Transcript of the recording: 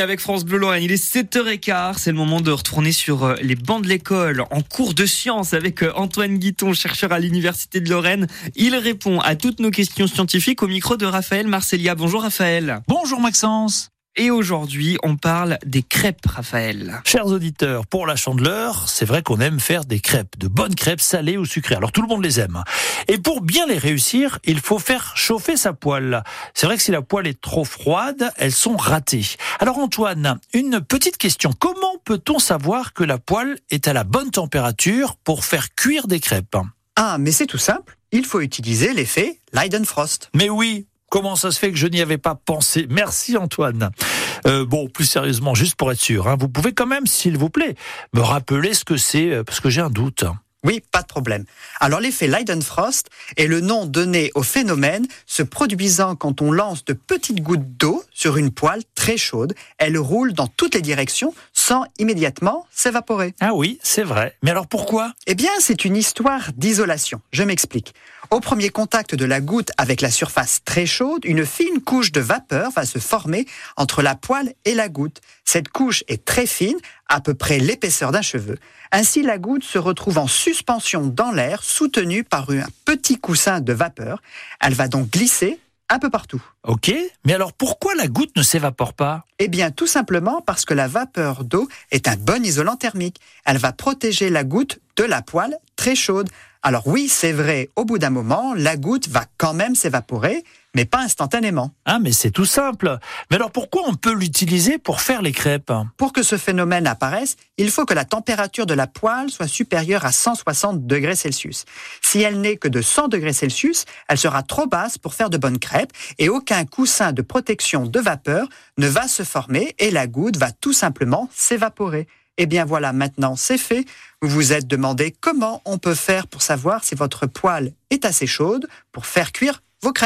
avec France Bleu Lorraine. Il est 7h15. C'est le moment de retourner sur euh, les bancs de l'école en cours de sciences avec euh, Antoine Guiton, chercheur à l'Université de Lorraine. Il répond à toutes nos questions scientifiques au micro de Raphaël Marcelia. Bonjour Raphaël. Bonjour Maxence. Et aujourd'hui, on parle des crêpes, Raphaël. Chers auditeurs, pour la chandeleur, c'est vrai qu'on aime faire des crêpes, de bonnes crêpes salées ou sucrées. Alors tout le monde les aime. Et pour bien les réussir, il faut faire chauffer sa poêle. C'est vrai que si la poêle est trop froide, elles sont ratées. Alors Antoine, une petite question. Comment peut-on savoir que la poêle est à la bonne température pour faire cuire des crêpes? Ah, mais c'est tout simple. Il faut utiliser l'effet Leidenfrost. Mais oui, Comment ça se fait que je n'y avais pas pensé? Merci Antoine. Euh, bon, plus sérieusement, juste pour être sûr, hein, vous pouvez quand même, s'il vous plaît, me rappeler ce que c'est, euh, parce que j'ai un doute. Oui, pas de problème. Alors l'effet Leidenfrost est le nom donné au phénomène se produisant quand on lance de petites gouttes d'eau sur une poêle très chaude. Elle roule dans toutes les directions sans immédiatement s'évaporer. Ah oui, c'est vrai. Mais alors pourquoi? Eh bien, c'est une histoire d'isolation. Je m'explique. Au premier contact de la goutte avec la surface très chaude, une fine couche de vapeur va se former entre la poêle et la goutte. Cette couche est très fine, à peu près l'épaisseur d'un cheveu. Ainsi, la goutte se retrouve en suspension dans l'air, soutenue par un petit coussin de vapeur. Elle va donc glisser un peu partout. Ok, mais alors pourquoi la goutte ne s'évapore pas? Eh bien, tout simplement parce que la vapeur d'eau est un bon isolant thermique. Elle va protéger la goutte de la poêle très chaude. Alors oui, c'est vrai, au bout d'un moment, la goutte va quand même s'évaporer, mais pas instantanément. Ah, mais c'est tout simple. Mais alors pourquoi on peut l'utiliser pour faire les crêpes? Pour que ce phénomène apparaisse, il faut que la température de la poêle soit supérieure à 160 degrés Celsius. Si elle n'est que de 100 degrés Celsius, elle sera trop basse pour faire de bonnes crêpes et aucun coussin de protection de vapeur ne va se former et la goutte va tout simplement s'évaporer. Eh bien voilà, maintenant c'est fait. Vous vous êtes demandé comment on peut faire pour savoir si votre poêle est assez chaude pour faire cuire vos crêpes.